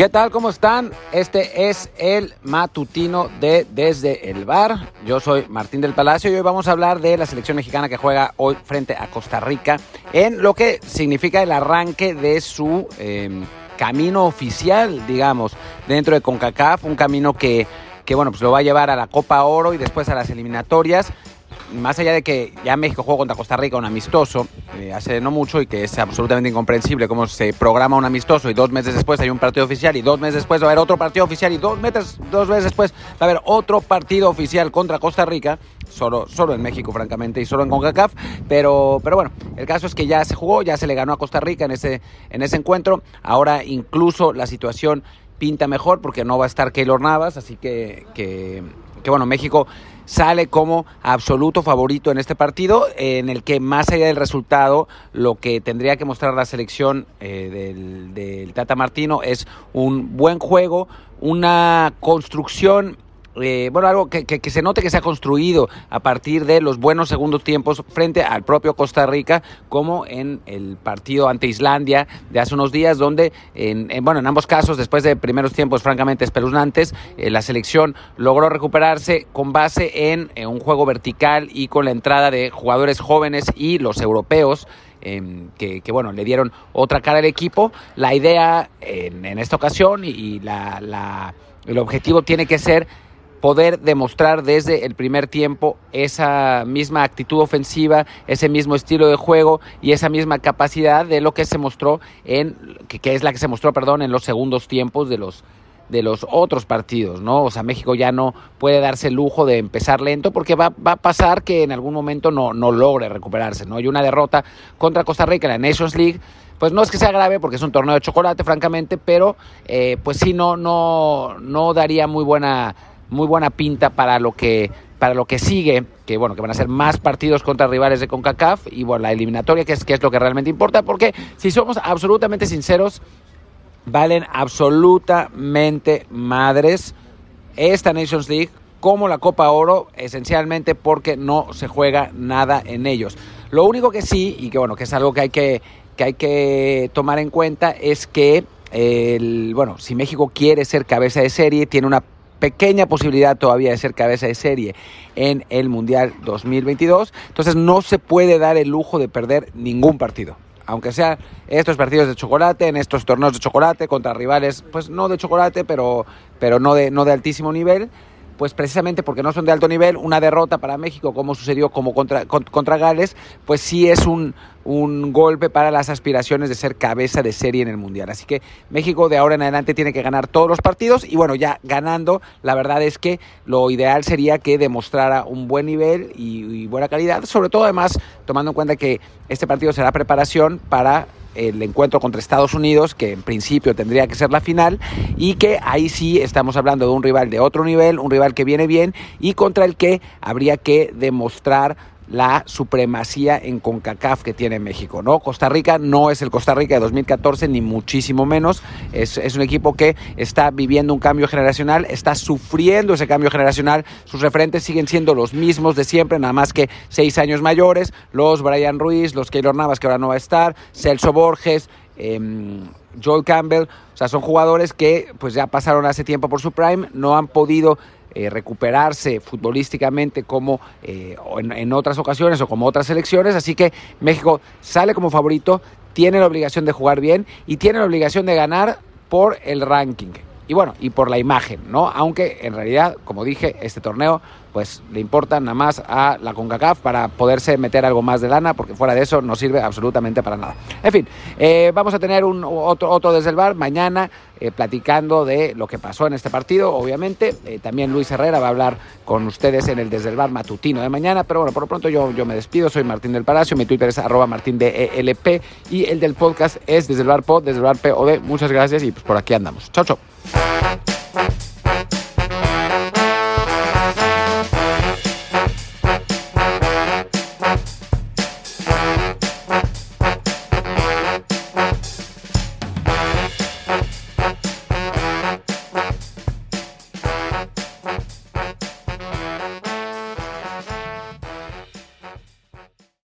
¿Qué tal? ¿Cómo están? Este es el matutino de Desde el Bar. Yo soy Martín del Palacio y hoy vamos a hablar de la selección mexicana que juega hoy frente a Costa Rica en lo que significa el arranque de su em, camino oficial, digamos, dentro de CONCACAF, un camino que, que bueno, pues lo va a llevar a la Copa Oro y después a las eliminatorias más allá de que ya México jugó contra Costa Rica un amistoso eh, hace no mucho y que es absolutamente incomprensible cómo se programa un amistoso y dos meses después hay un partido oficial y dos meses después va a haber otro partido oficial y dos meses, dos meses después va a haber otro partido oficial contra Costa Rica, solo, solo en México francamente y solo en CONCACAF, pero, pero bueno, el caso es que ya se jugó, ya se le ganó a Costa Rica en ese, en ese encuentro, ahora incluso la situación pinta mejor porque no va a estar Keylor Navas, así que, que, bueno, México sale como absoluto favorito en este partido, en el que más allá del resultado, lo que tendría que mostrar la selección eh, del, del Tata Martino es un buen juego, una construcción eh, bueno, algo que, que, se note que se ha construido a partir de los buenos segundos tiempos frente al propio Costa Rica, como en el partido ante Islandia de hace unos días, donde, en, bueno, en ambos casos, después de primeros tiempos francamente espeluznantes, eh, la selección logró recuperarse con base en, un juego vertical y con la entrada de jugadores jóvenes y los europeos. Que, que, bueno, le dieron otra cara al equipo. La idea en, en esta ocasión y, y la, la, el objetivo tiene que ser poder demostrar desde el primer tiempo esa misma actitud ofensiva, ese mismo estilo de juego y esa misma capacidad de lo que se mostró en que, es la que se mostró, perdón, en los segundos tiempos de los de los otros partidos, ¿no? O sea, México ya no puede darse el lujo de empezar lento porque va, va a pasar que en algún momento no, no logre recuperarse, ¿no? Y una derrota contra Costa Rica en la Nations League, pues no es que sea grave porque es un torneo de chocolate, francamente, pero eh, pues sí no, no, no daría muy buena muy buena pinta para lo que para lo que sigue, que bueno, que van a ser más partidos contra rivales de CONCACAF y bueno, la eliminatoria, que es, que es lo que realmente importa, porque si somos absolutamente sinceros, valen absolutamente madres esta Nations League como la Copa Oro, esencialmente porque no se juega nada en ellos. Lo único que sí, y que bueno, que es algo que hay que, que, hay que tomar en cuenta, es que el, bueno, si México quiere ser cabeza de serie, tiene una pequeña posibilidad todavía de ser cabeza de serie en el Mundial 2022. Entonces no se puede dar el lujo de perder ningún partido. Aunque sean estos partidos de chocolate, en estos torneos de chocolate contra rivales, pues no de chocolate, pero, pero no, de, no de altísimo nivel, pues precisamente porque no son de alto nivel, una derrota para México, como sucedió como contra, contra Gales, pues sí es un, un golpe para las aspiraciones de ser cabeza de serie en el Mundial. Así que México de ahora en adelante tiene que ganar todos los partidos y bueno, ya ganando, la verdad es que lo ideal sería que demostrara un buen nivel y, y buena calidad, sobre todo además tomando en cuenta que este partido será preparación para el encuentro contra Estados Unidos, que en principio tendría que ser la final, y que ahí sí estamos hablando de un rival de otro nivel, un rival que viene bien y contra el que habría que demostrar la supremacía en CONCACAF que tiene México, ¿no? Costa Rica no es el Costa Rica de 2014, ni muchísimo menos. Es, es, un equipo que está viviendo un cambio generacional, está sufriendo ese cambio generacional. Sus referentes siguen siendo los mismos de siempre, nada más que seis años mayores. Los Brian Ruiz, los Keylor Navas, que ahora no va a estar, Celso Borges, eh, Joel Campbell. O sea, son jugadores que pues ya pasaron hace tiempo por su prime, no han podido eh, recuperarse futbolísticamente como eh, en, en, otras ocasiones o como otras selecciones. Así que México sale como favorito, tiene la obligación de jugar bien y tiene la obligación de ganar por el ranking. Y bueno, y por la imagen, ¿no? Aunque en realidad, como dije, este torneo pues le importa nada más a la CONCACAF para poderse meter algo más de lana, porque fuera de eso no sirve absolutamente para nada. En fin, eh, vamos a tener un otro, otro desde el bar mañana eh, platicando de lo que pasó en este partido, obviamente. Eh, también Luis Herrera va a hablar con ustedes en el desde el bar matutino de mañana, pero bueno, por lo pronto yo, yo me despido, soy Martín del Palacio, mi Twitter es arroba martín de ELP y el del podcast es desde el bar pod, desde el bar POD. Muchas gracias y pues por aquí andamos. Chao, chao. Música